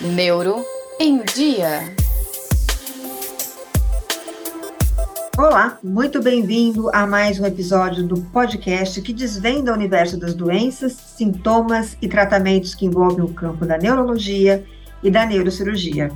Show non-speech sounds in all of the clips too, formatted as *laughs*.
Neuro em Dia. Olá, muito bem-vindo a mais um episódio do podcast que desvenda o universo das doenças, sintomas e tratamentos que envolvem o campo da neurologia e da neurocirurgia.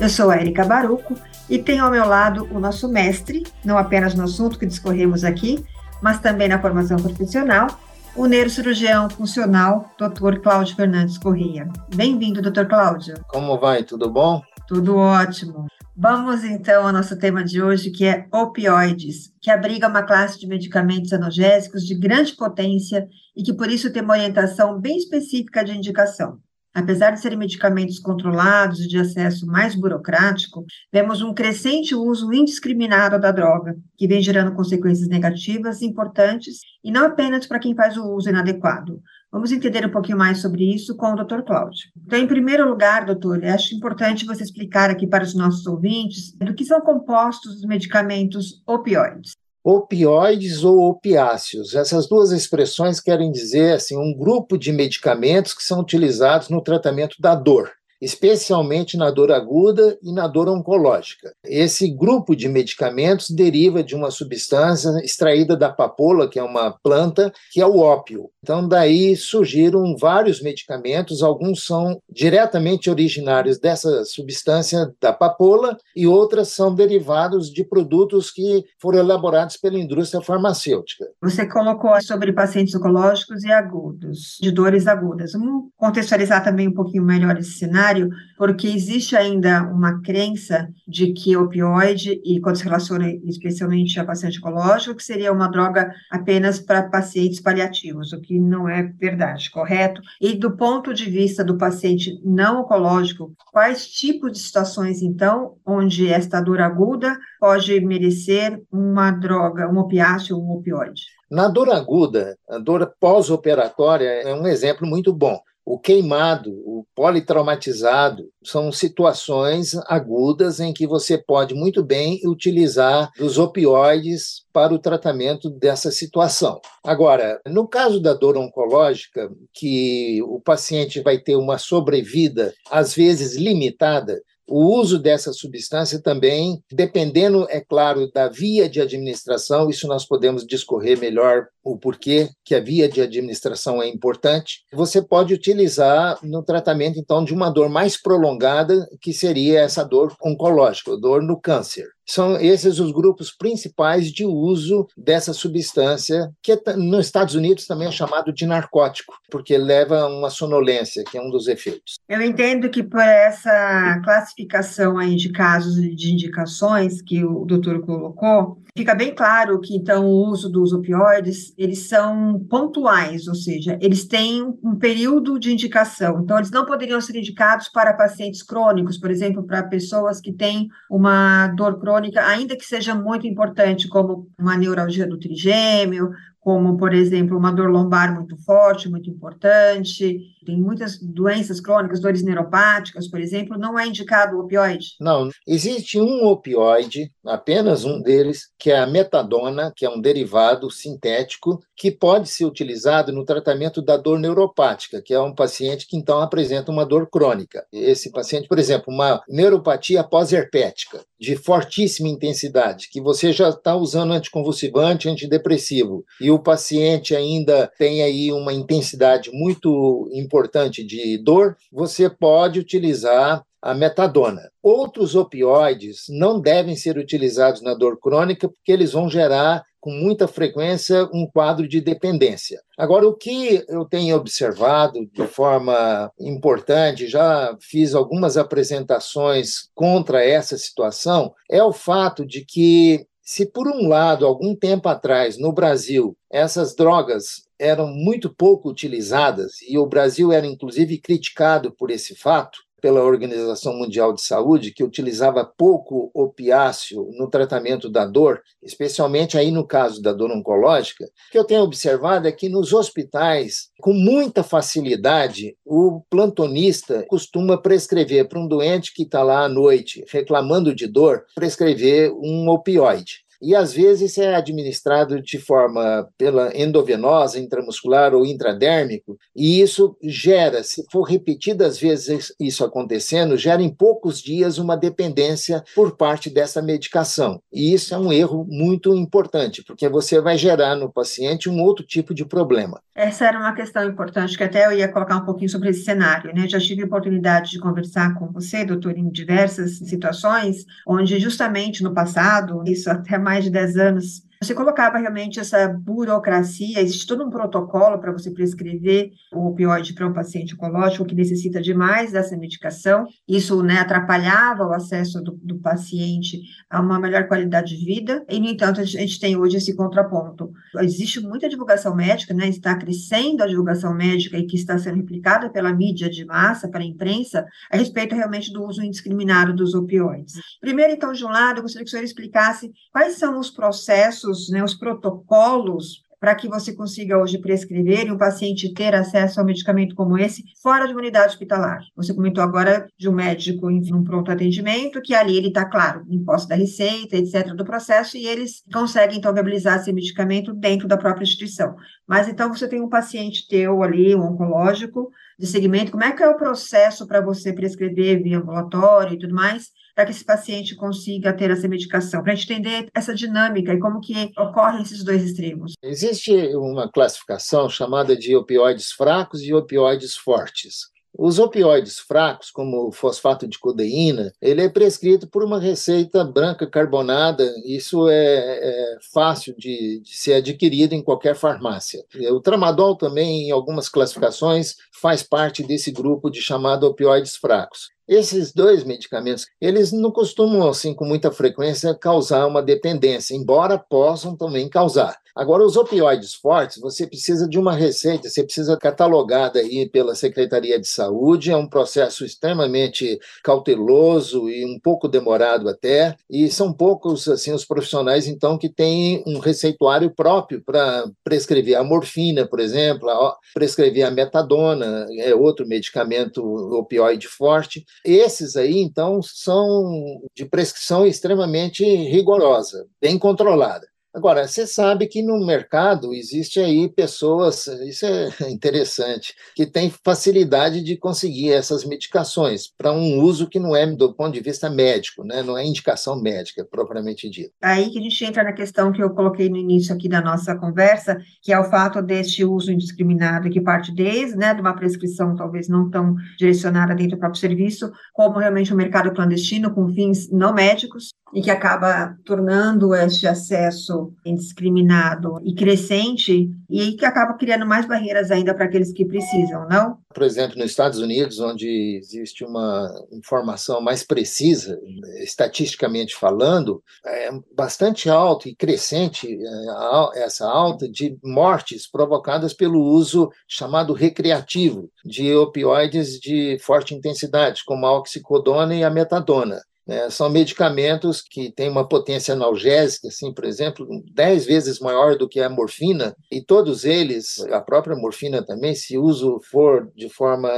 Eu sou a Erika Baruco e tenho ao meu lado o nosso mestre, não apenas no assunto que discorremos aqui, mas também na formação profissional, o neurocirurgião funcional, Dr. Cláudio Fernandes Corrêa. Bem-vindo, Dr. Cláudio. Como vai? Tudo bom? Tudo ótimo. Vamos então ao nosso tema de hoje, que é opioides, que abriga uma classe de medicamentos analgésicos de grande potência e que por isso tem uma orientação bem específica de indicação. Apesar de serem medicamentos controlados e de acesso mais burocrático, vemos um crescente uso indiscriminado da droga, que vem gerando consequências negativas importantes e não apenas para quem faz o uso inadequado. Vamos entender um pouquinho mais sobre isso com o Dr. Cláudio. Então, em primeiro lugar, doutor, acho importante você explicar aqui para os nossos ouvintes do que são compostos os medicamentos opioides opioides ou opiáceos. Essas duas expressões querem dizer assim um grupo de medicamentos que são utilizados no tratamento da dor especialmente na dor aguda e na dor oncológica. Esse grupo de medicamentos deriva de uma substância extraída da papoula, que é uma planta, que é o ópio. Então, daí surgiram vários medicamentos, alguns são diretamente originários dessa substância da papoula e outras são derivados de produtos que foram elaborados pela indústria farmacêutica. Você colocou sobre pacientes oncológicos e agudos, de dores agudas. Vamos contextualizar também um pouquinho melhor esse cenário porque existe ainda uma crença de que opioide, e quando se relaciona especialmente a paciente oncológico, que seria uma droga apenas para pacientes paliativos, o que não é verdade, correto? E do ponto de vista do paciente não oncológico, quais tipos de situações, então, onde esta dor aguda pode merecer uma droga, um opiáceo ou um opioide? Na dor aguda, a dor pós-operatória é um exemplo muito bom o queimado, o politraumatizado, são situações agudas em que você pode muito bem utilizar os opioides para o tratamento dessa situação. Agora, no caso da dor oncológica, que o paciente vai ter uma sobrevida às vezes limitada, o uso dessa substância também, dependendo, é claro, da via de administração, isso nós podemos discorrer melhor o porquê que a via de administração é importante. Você pode utilizar no tratamento, então, de uma dor mais prolongada, que seria essa dor oncológica, dor no câncer. São esses os grupos principais de uso dessa substância, que nos Estados Unidos também é chamado de narcótico, porque leva a uma sonolência, que é um dos efeitos. Eu entendo que por essa classificação aí de casos de indicações que o doutor colocou, fica bem claro que então o uso dos opioides, eles são pontuais, ou seja, eles têm um período de indicação. Então eles não poderiam ser indicados para pacientes crônicos, por exemplo, para pessoas que têm uma dor crônica crônica, ainda que seja muito importante, como uma neuralgia do trigêmeo, como, por exemplo, uma dor lombar muito forte, muito importante. Tem muitas doenças crônicas, dores neuropáticas, por exemplo, não é indicado o opioide? Não, existe um opioide, apenas um deles, que é a metadona, que é um derivado sintético, que pode ser utilizado no tratamento da dor neuropática, que é um paciente que então apresenta uma dor crônica. Esse paciente, por exemplo, uma neuropatia pós-herpética, de fortíssima intensidade, que você já está usando anticonvulsivante, antidepressivo, e o paciente ainda tem aí uma intensidade muito importante de dor, você pode utilizar a metadona. Outros opioides não devem ser utilizados na dor crônica porque eles vão gerar com muita frequência um quadro de dependência. Agora, o que eu tenho observado de forma importante, já fiz algumas apresentações contra essa situação, é o fato de que se por um lado, algum tempo atrás, no Brasil, essas drogas eram muito pouco utilizadas e o Brasil era inclusive criticado por esse fato, pela Organização Mundial de Saúde, que utilizava pouco opiáceo no tratamento da dor, especialmente aí no caso da dor oncológica, o que eu tenho observado é que nos hospitais, com muita facilidade, o plantonista costuma prescrever para um doente que está lá à noite reclamando de dor, prescrever um opioide. E às vezes é administrado de forma pela endovenosa, intramuscular ou intradérmico, e isso gera, se for repetidas vezes isso acontecendo, gera em poucos dias uma dependência por parte dessa medicação. E isso é um erro muito importante, porque você vai gerar no paciente um outro tipo de problema. Essa era uma questão importante que até eu ia colocar um pouquinho sobre esse cenário, né? Já tive oportunidade de conversar com você, doutor, em diversas situações, onde justamente no passado, isso até mais de 10 anos, você colocava realmente essa burocracia, existe todo um protocolo para você prescrever o opioide para um paciente oncológico que necessita de mais dessa medicação. Isso né, atrapalhava o acesso do, do, paciente a uma melhor qualidade de vida, e, no entanto, a gente tem hoje esse contraponto. Existe muita divulgação médica, né, está crescendo a divulgação médica e que está sendo replicada pela mídia de massa, pela imprensa, a respeito realmente do uso indiscriminado dos opioides. Primeiro, então, de um lado, eu gostaria que o senhor explicasse quais são os processos né, os protocolos para que você consiga hoje prescrever e um paciente ter acesso a um medicamento como esse fora de uma unidade hospitalar. Você comentou agora de um médico em um pronto atendimento, que ali ele está, claro, em posse da receita, etc., do processo, e eles conseguem, então, viabilizar esse medicamento dentro da própria instituição. Mas, então, você tem um paciente teu ali, um oncológico, de segmento, como é que é o processo para você prescrever via ambulatório e tudo mais, para que esse paciente consiga ter essa medicação, para a gente entender essa dinâmica e como que ocorrem esses dois extremos. Existe uma classificação chamada de opioides fracos e opioides fortes. Os opioides fracos, como o fosfato de codeína, ele é prescrito por uma receita branca carbonada. Isso é, é fácil de, de, ser adquirido em qualquer farmácia. O tramadol também, em algumas classificações, faz parte desse grupo de chamado opioides fracos. Esses dois medicamentos, eles não costumam, assim, com muita frequência, causar uma dependência, embora possam também causar. Agora, os opioides fortes, você precisa de uma receita, você precisa catalogada aí pela Secretaria de Saúde, é um processo extremamente cauteloso e um pouco demorado até, e são poucos, assim, os profissionais, então, que têm um receituário próprio para prescrever a morfina, por exemplo, prescrever a metadona, é outro medicamento opioide forte, esses aí, então, são de prescrição extremamente rigorosa, bem controlada. Agora, você sabe que no mercado existe aí pessoas, isso é *laughs* interessante, que têm facilidade de conseguir essas medicações para um uso que não é do ponto de vista médico, né? não é indicação médica propriamente dita. Aí que a gente entra na questão que eu coloquei no início aqui da nossa conversa, que é o fato deste uso indiscriminado que parte desde né, de uma prescrição talvez não tão direcionada dentro do próprio serviço, como realmente um mercado clandestino com fins não médicos, e que acaba tornando este acesso indiscriminado e crescente e que acaba criando mais barreiras ainda para aqueles que precisam, não? Por exemplo, nos Estados Unidos, onde existe uma informação mais precisa, estatisticamente falando, é bastante alto e crescente é, essa alta de mortes provocadas pelo uso chamado recreativo de opioides de forte intensidade, como a oxicodona e a metadona. É, são medicamentos que têm uma potência analgésica, assim, por exemplo, dez vezes maior do que a morfina, e todos eles, a própria morfina também, se uso for de forma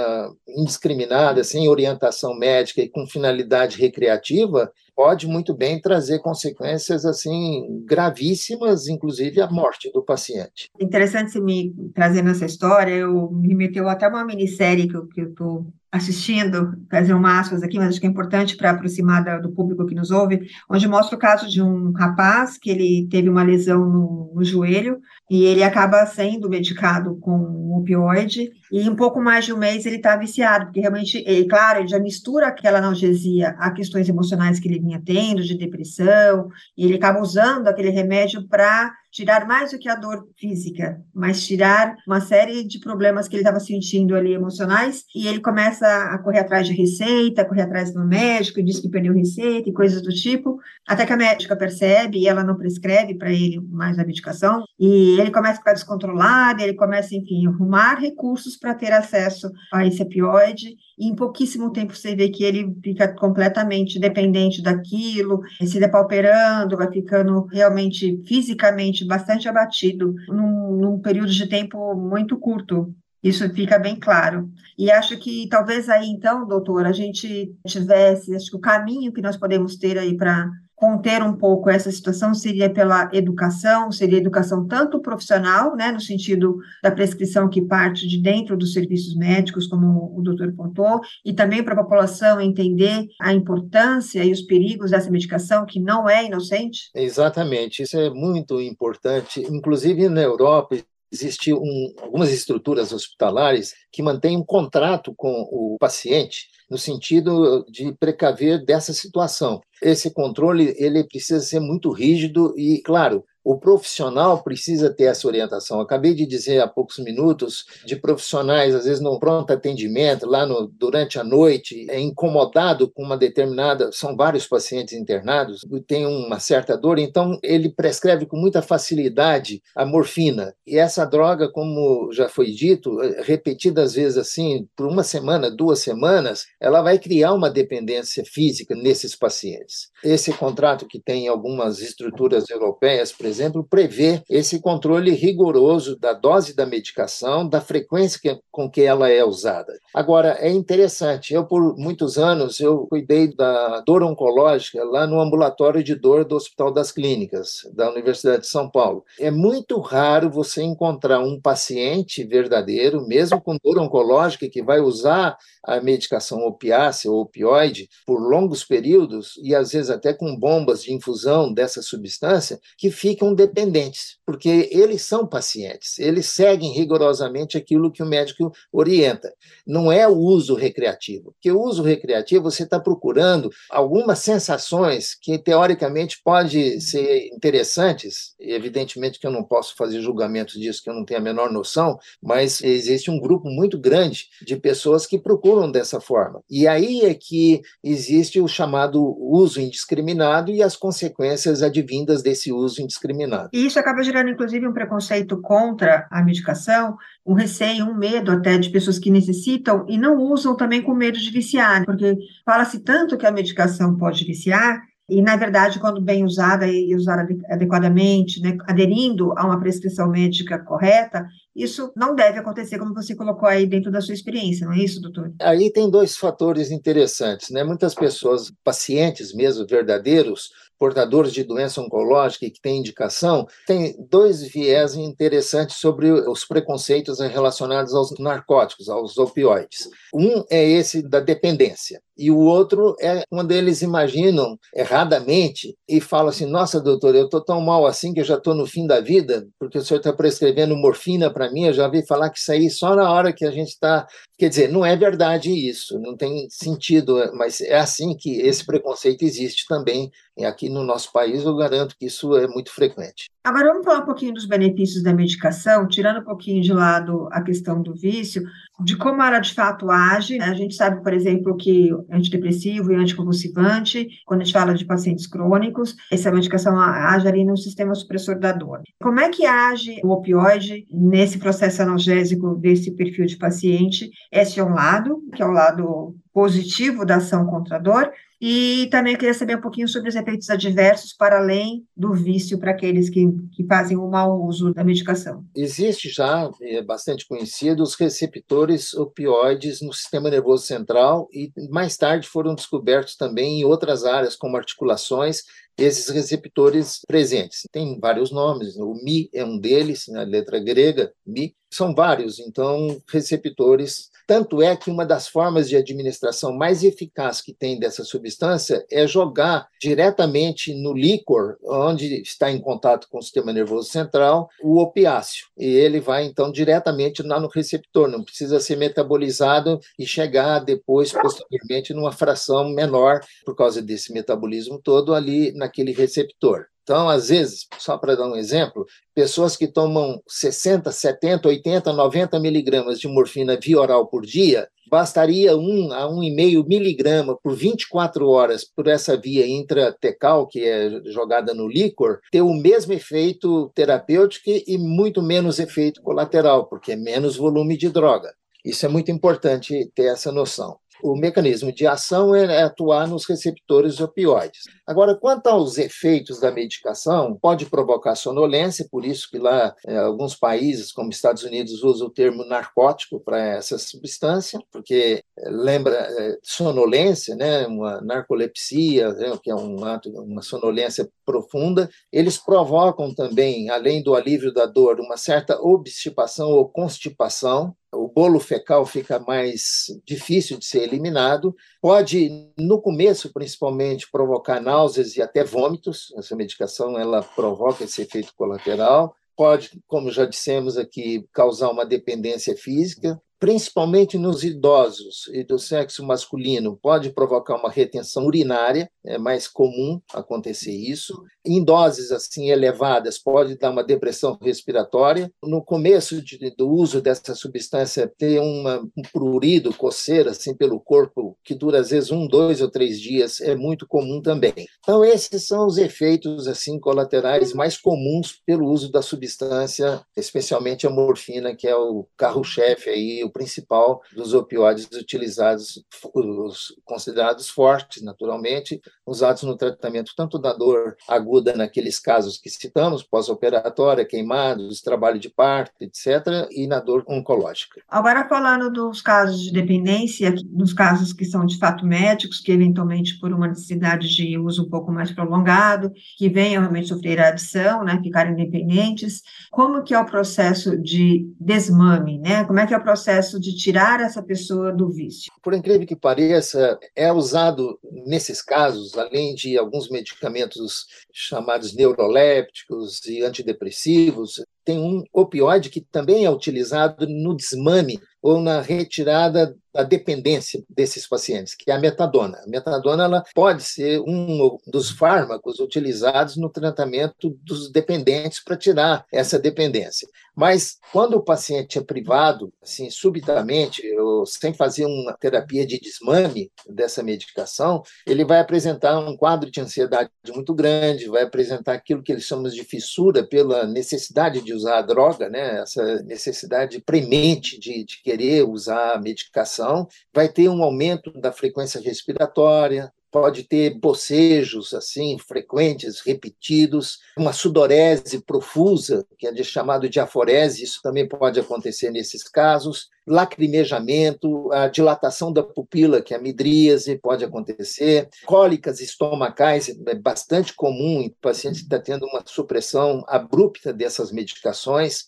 indiscriminada, sem orientação médica e com finalidade recreativa, pode muito bem trazer consequências assim gravíssimas, inclusive a morte do paciente. Interessante você me trazendo essa história, eu me meteu até uma minissérie que eu estou assistindo, fazer uma aspas aqui, mas acho que é importante para aproximar da, do público que nos ouve, onde mostra o caso de um rapaz que ele teve uma lesão no, no joelho e ele acaba sendo medicado com um opioide e em pouco mais de um mês ele está viciado, porque realmente, ele, claro, ele já mistura aquela analgesia a questões emocionais que ele vinha tendo, de depressão, e ele acaba usando aquele remédio para tirar mais do que a dor física, mas tirar uma série de problemas que ele estava sentindo ali emocionais, e ele começa a correr atrás de receita, correr atrás do médico, diz que perdeu receita e coisas do tipo, até que a médica percebe e ela não prescreve para ele mais a medicação, e ele começa a ficar descontrolado, ele começa, enfim, a arrumar recursos para ter acesso a esse opioide, e em pouquíssimo tempo você vê que ele fica completamente dependente daquilo, se depauperando, vai ficando realmente fisicamente bastante abatido num, num período de tempo muito curto. Isso fica bem claro. E acho que talvez aí, então, doutor, a gente tivesse, acho que o caminho que nós podemos ter aí para conter um pouco essa situação seria pela educação, seria educação tanto profissional, né, no sentido da prescrição que parte de dentro dos serviços médicos, como o doutor pontou, e também para a população entender a importância e os perigos dessa medicação, que não é inocente? Exatamente, isso é muito importante. Inclusive na Europa, existem um, algumas estruturas hospitalares que mantêm um contrato com o paciente no sentido de precaver dessa situação. Esse controle ele precisa ser muito rígido e, claro, o profissional precisa ter essa orientação. acabei de dizer há poucos minutos de profissionais, às vezes no pronto atendimento, lá no, durante a noite, é incomodado com uma determinada. São vários pacientes internados, tem uma certa dor, então ele prescreve com muita facilidade a morfina. E essa droga, como já foi dito, repetidas vezes assim, por uma semana, duas semanas, ela vai criar uma dependência física nesses pacientes. Esse contrato que tem algumas estruturas europeias, por exemplo, prevê esse controle rigoroso da dose da medicação, da frequência que, com que ela é usada. Agora, é interessante, eu por muitos anos eu cuidei da dor oncológica lá no ambulatório de dor do Hospital das Clínicas, da Universidade de São Paulo. É muito raro você encontrar um paciente verdadeiro, mesmo com dor oncológica, que vai usar a medicação opiácea ou opioide por longos períodos e às vezes até com bombas de infusão dessa substância, que ficam dependentes, porque eles são pacientes, eles seguem rigorosamente aquilo que o médico orienta. Não é o uso recreativo, porque o uso recreativo você está procurando algumas sensações que teoricamente pode ser interessantes, evidentemente que eu não posso fazer julgamento disso, que eu não tenho a menor noção, mas existe um grupo muito grande de pessoas que procuram dessa forma. E aí é que existe o chamado uso indiscriminado e as consequências advindas desse uso indiscriminado. E isso acaba gerando, inclusive, um preconceito contra a medicação, um receio, um medo até de pessoas que necessitam e não usam também com medo de viciar, porque fala-se tanto que a medicação pode viciar, e, na verdade, quando bem usada e usada adequadamente, né, aderindo a uma prescrição médica correta, isso não deve acontecer, como você colocou aí dentro da sua experiência, não é isso, doutor? Aí tem dois fatores interessantes, né? Muitas pessoas, pacientes mesmo, verdadeiros, portadores de doença oncológica e que têm indicação, tem dois viés interessantes sobre os preconceitos relacionados aos narcóticos, aos opioides. Um é esse da dependência, e o outro é quando eles imaginam erradamente e falam assim: Nossa, doutor, eu estou tão mal assim que eu já estou no fim da vida, porque o senhor está prescrevendo morfina para mim. Eu já vi falar que isso aí só na hora que a gente está. Quer dizer, não é verdade isso, não tem sentido, mas é assim que esse preconceito existe também e aqui no nosso país. Eu garanto que isso é muito frequente. Agora vamos falar um pouquinho dos benefícios da medicação, tirando um pouquinho de lado a questão do vício, de como ela de fato age. A gente sabe, por exemplo, que antidepressivo e anticonvulsivante, quando a gente fala de pacientes crônicos, essa medicação age ali no sistema supressor da dor. Como é que age o opioide nesse processo analgésico desse perfil de paciente? Esse é um lado, que é o lado positivo da ação contra a dor, e também queria saber um pouquinho sobre os efeitos adversos para além do vício para aqueles que, que fazem o mau uso da medicação. Existe já, é bastante conhecido, os receptores opioides no sistema nervoso central e mais tarde foram descobertos também em outras áreas, como articulações, esses receptores presentes. Tem vários nomes, o Mi é um deles, na letra grega, Mi, são vários, então, receptores tanto é que uma das formas de administração mais eficaz que tem dessa substância é jogar diretamente no líquor, onde está em contato com o sistema nervoso central, o opiáceo. E ele vai, então, diretamente lá no receptor, não precisa ser metabolizado e chegar depois, posteriormente, numa fração menor, por causa desse metabolismo todo, ali naquele receptor. Então, às vezes, só para dar um exemplo, pessoas que tomam 60, 70, 80, 90 miligramas de morfina via oral por dia, bastaria 1 a 1,5 miligrama por 24 horas por essa via intratecal, que é jogada no líquor, ter o mesmo efeito terapêutico e muito menos efeito colateral, porque é menos volume de droga. Isso é muito importante ter essa noção. O mecanismo de ação é atuar nos receptores opioides. Agora, quanto aos efeitos da medicação, pode provocar sonolência, por isso que lá em alguns países, como Estados Unidos, usam o termo narcótico para essa substância, porque lembra é, sonolência, né, uma narcolepsia, né, que é um ato, uma sonolência profunda. Eles provocam também, além do alívio da dor, uma certa obstipação ou constipação, o bolo fecal fica mais difícil de ser eliminado. Pode, no começo, principalmente, provocar náuseas e até vômitos. Essa medicação ela provoca esse efeito colateral. Pode, como já dissemos aqui, causar uma dependência física principalmente nos idosos e do sexo masculino, pode provocar uma retenção urinária, é mais comum acontecer isso. Em doses assim elevadas, pode dar uma depressão respiratória. No começo de, do uso dessa substância, ter uma, um prurido, coceira assim pelo corpo, que dura às vezes um, dois ou três dias, é muito comum também. Então, esses são os efeitos assim colaterais mais comuns pelo uso da substância, especialmente a morfina, que é o carro-chefe aí, o principal dos opioides utilizados, os considerados fortes, naturalmente, usados no tratamento tanto da dor aguda naqueles casos que citamos, pós-operatória, queimados, trabalho de parto, etc., e na dor oncológica. Agora, falando dos casos de dependência, dos casos que são de fato médicos, que eventualmente por uma necessidade de uso um pouco mais prolongado, que venham realmente sofrer a adição, né, ficarem dependentes, como que é o processo de desmame, né? Como é que é o processo processo de tirar essa pessoa do vício? Por incrível que pareça, é usado nesses casos, além de alguns medicamentos chamados neurolépticos e antidepressivos, tem um opioide que também é utilizado no desmame ou na retirada da dependência desses pacientes, que é a metadona. A metadona ela pode ser um dos fármacos utilizados no tratamento dos dependentes para tirar essa dependência. Mas quando o paciente é privado, assim, subitamente, ou sem fazer uma terapia de desmame dessa medicação, ele vai apresentar um quadro de ansiedade muito grande, vai apresentar aquilo que eles chamam de fissura pela necessidade de usar a droga, né? essa necessidade premente de, de querer usar a medicação, vai ter um aumento da frequência respiratória, pode ter bocejos assim frequentes, repetidos, uma sudorese profusa, que é chamado de aforese, isso também pode acontecer nesses casos, lacrimejamento, a dilatação da pupila, que é a midríase, pode acontecer, cólicas estomacais, é bastante comum em pacientes que estão tá tendo uma supressão abrupta dessas medicações,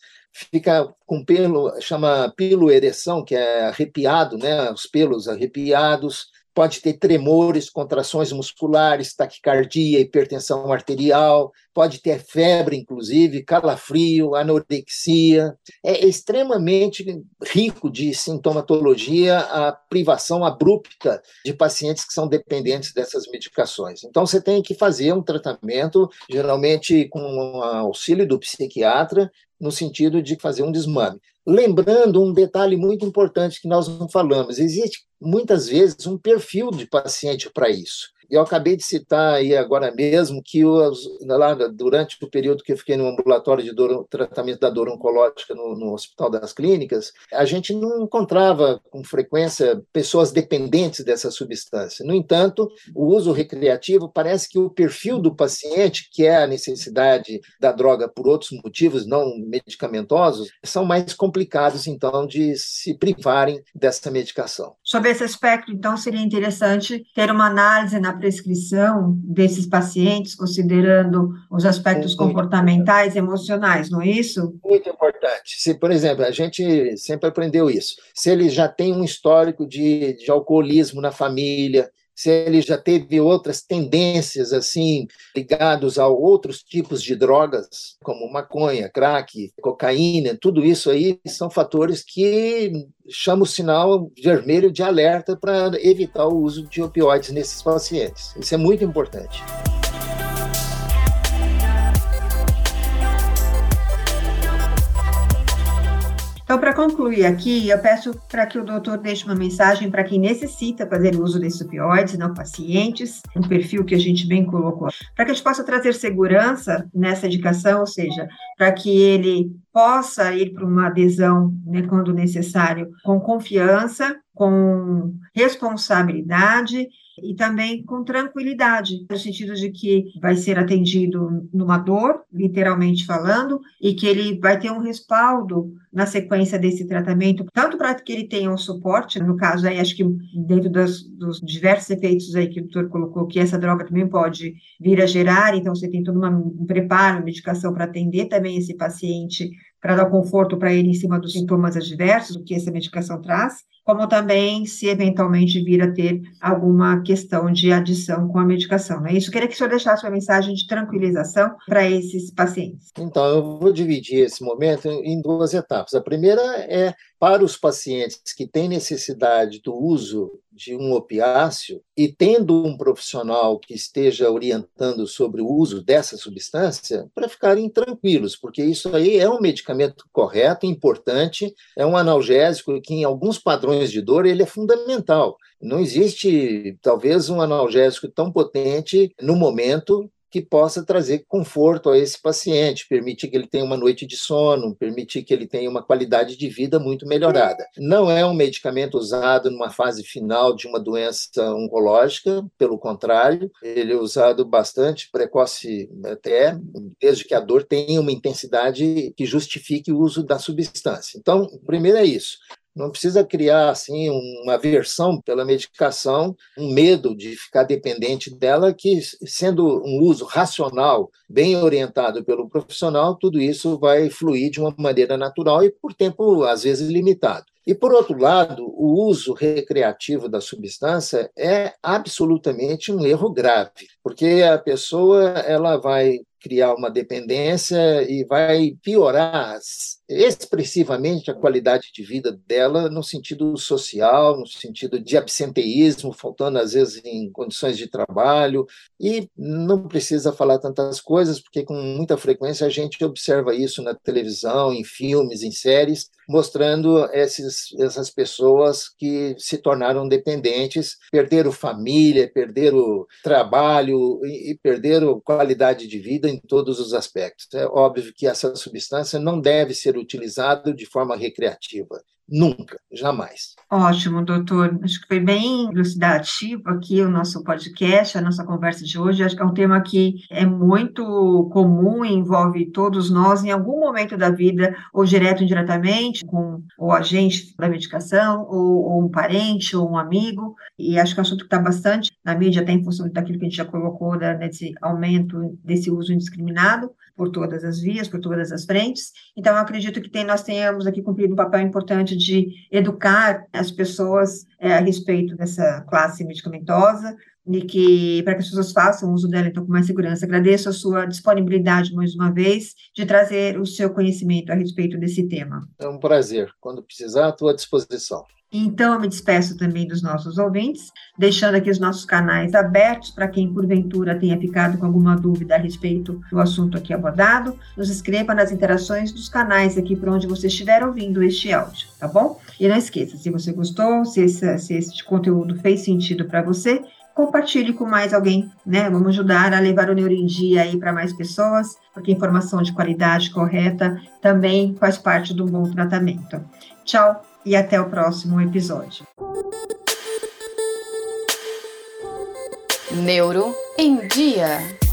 fica com pelo, chama piloereção, que é arrepiado, né, os pelos arrepiados, pode ter tremores, contrações musculares, taquicardia, hipertensão arterial, pode ter febre, inclusive, calafrio, anorexia. É extremamente rico de sintomatologia a privação abrupta de pacientes que são dependentes dessas medicações. Então, você tem que fazer um tratamento, geralmente com auxílio do psiquiatra, no sentido de fazer um desmame. Lembrando um detalhe muito importante que nós não falamos: existe muitas vezes um perfil de paciente para isso. Eu acabei de citar aí agora mesmo que os, lá durante o período que eu fiquei no ambulatório de dor, tratamento da dor oncológica no, no, Hospital das Clínicas, a gente não encontrava com frequência pessoas dependentes dessa substância. No entanto, o uso recreativo parece que o perfil do paciente, que é a necessidade da droga por outros motivos não medicamentosos, são mais complicados então de se privarem dessa medicação. Sobre esse aspecto, então, seria interessante ter uma análise na prescrição desses pacientes, considerando os aspectos muito comportamentais e emocionais, não é isso? Muito importante. Se, por exemplo, a gente sempre aprendeu isso. Se ele já tem um histórico de, de alcoolismo na família, se ele já teve outras tendências assim ligados a outros tipos de drogas, como maconha, crack, cocaína, tudo isso aí são fatores que chamam o sinal vermelho de alerta para evitar o uso de opioides nesses pacientes. Isso é muito importante. Então, para concluir aqui, eu peço para que o doutor deixe uma mensagem para quem necessita fazer uso desses opioides, não pacientes, um perfil que a gente bem colocou, para que a gente possa trazer segurança nessa indicação, ou seja, para que ele possa ir para uma adesão, né, quando necessário, com confiança, com responsabilidade e também com tranquilidade, no sentido de que vai ser atendido numa dor, literalmente falando, e que ele vai ter um respaldo na sequência desse tratamento, tanto para que ele tenha um suporte, no caso aí, acho que dentro dos, dos diversos efeitos aí que o doutor colocou, que essa droga também pode vir a gerar, então você tem todo uma, um preparo, medicação para atender também esse paciente, para dar conforto para ele em cima dos sintomas adversos, que essa medicação traz, como também se eventualmente vir a ter alguma questão de adição com a medicação. Não é isso? Eu queria que o senhor deixasse uma mensagem de tranquilização para esses pacientes. Então, eu vou dividir esse momento em duas etapas. A primeira é para os pacientes que têm necessidade do uso de um opiáceo e tendo um profissional que esteja orientando sobre o uso dessa substância, para ficarem tranquilos, porque isso aí é um medicamento correto, importante, é um analgésico que em alguns padrões de dor ele é fundamental. Não existe, talvez, um analgésico tão potente no momento que possa trazer conforto a esse paciente, permitir que ele tenha uma noite de sono, permitir que ele tenha uma qualidade de vida muito melhorada. Não é um medicamento usado numa fase final de uma doença oncológica, pelo contrário, ele é usado bastante precoce até, desde que a dor tenha uma intensidade que justifique o uso da substância. Então, primeiro é isso. Não precisa criar assim uma aversão pela medicação, um medo de ficar dependente dela, que sendo um uso racional, bem orientado pelo profissional, tudo isso vai fluir de uma maneira natural e por tempo às vezes limitado. E por outro lado, o uso recreativo da substância é absolutamente um erro grave, porque a pessoa ela vai criar uma dependência e vai piorar expressivamente a qualidade de vida dela no sentido social, no sentido de absenteísmo, faltando às vezes em condições de trabalho, e não precisa falar tantas coisas, porque com muita frequência a gente observa isso na televisão, em filmes, em séries, mostrando esses, essas pessoas que se tornaram dependentes, perderam família, perderam trabalho e, e perderam qualidade de vida em todos os aspectos. É óbvio que essa substância não deve ser ser utilizado de forma recreativa. Nunca, jamais. Ótimo, doutor. Acho que foi bem elucidativo aqui o nosso podcast, a nossa conversa de hoje. Acho que é um tema que é muito comum e envolve todos nós em algum momento da vida, ou direto ou indiretamente, com o agente da medicação, ou, ou um parente, ou um amigo. E acho que é um assunto que está bastante na mídia, até em função daquilo que a gente já colocou, da, desse aumento desse uso indiscriminado por todas as vias, por todas as frentes. Então, acredito que tem, nós tenhamos aqui cumprido um papel importante de educar as pessoas é, a respeito dessa classe medicamentosa e que para que as pessoas façam uso dela então com mais segurança. Agradeço a sua disponibilidade mais uma vez de trazer o seu conhecimento a respeito desse tema. É um prazer. Quando precisar, estou à disposição. Então, eu me despeço também dos nossos ouvintes, deixando aqui os nossos canais abertos para quem, porventura, tenha ficado com alguma dúvida a respeito do assunto aqui abordado. Nos escreva nas interações dos canais aqui por onde você estiver ouvindo este áudio, tá bom? E não esqueça, se você gostou, se esse, se esse conteúdo fez sentido para você, compartilhe com mais alguém, né? Vamos ajudar a levar o Neuroindia aí para mais pessoas, porque informação de qualidade correta também faz parte do bom tratamento. Tchau! e até o próximo episódio. Neuro em Dia.